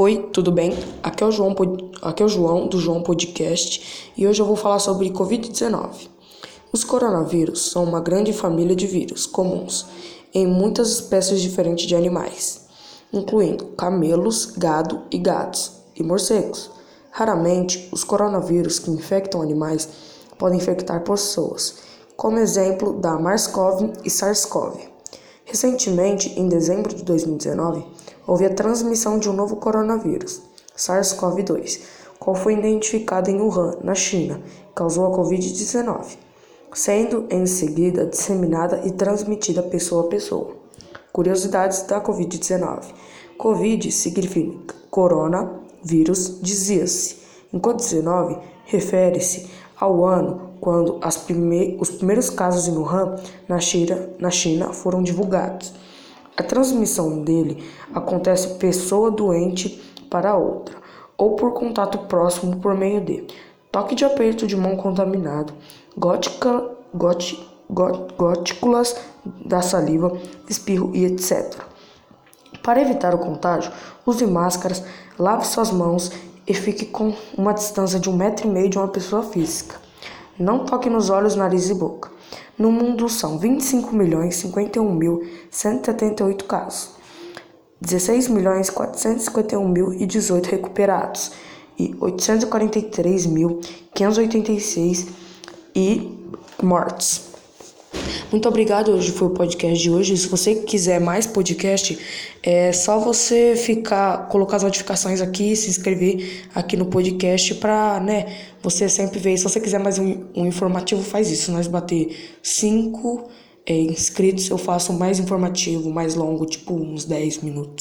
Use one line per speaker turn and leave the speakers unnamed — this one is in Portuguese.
Oi, tudo bem? Aqui é o João, aqui é o João do João Podcast e hoje eu vou falar sobre Covid-19. Os coronavírus são uma grande família de vírus comuns em muitas espécies diferentes de animais, incluindo camelos, gado e gatos e morcegos. Raramente, os coronavírus que infectam animais podem infectar pessoas, como exemplo da MARS-CoV e SARS-CoV. Recentemente, em dezembro de 2019, houve a transmissão de um novo coronavírus, SARS-CoV-2, qual foi identificado em Wuhan, na China, causou a Covid-19, sendo em seguida disseminada e transmitida pessoa a pessoa. Curiosidades da Covid-19: Covid significa coronavírus, dizia-se, enquanto 19 refere-se ao ano quando prime os primeiros casos em Wuhan, na China, na China, foram divulgados. A transmissão dele acontece pessoa doente para outra, ou por contato próximo por meio de toque de aperto de mão contaminado, gótica, da saliva, espirro e etc. Para evitar o contágio, use máscaras, lave suas mãos e fique com uma distância de um metro e meio de uma pessoa física. Não toque nos olhos, nariz e boca. No mundo são 25 milhões 51 mil 178 casos, 16 milhões 451 mil e 18 recuperados e 843 mil 586 e mortes. Muito obrigado, hoje foi o podcast de hoje. Se você quiser mais podcast, é só você ficar, colocar as notificações aqui, se inscrever aqui no podcast para, né, você sempre ver. Se você quiser mais um, um informativo, faz isso. Nós bater cinco é, inscritos, eu faço mais informativo, mais longo, tipo uns 10 minutos.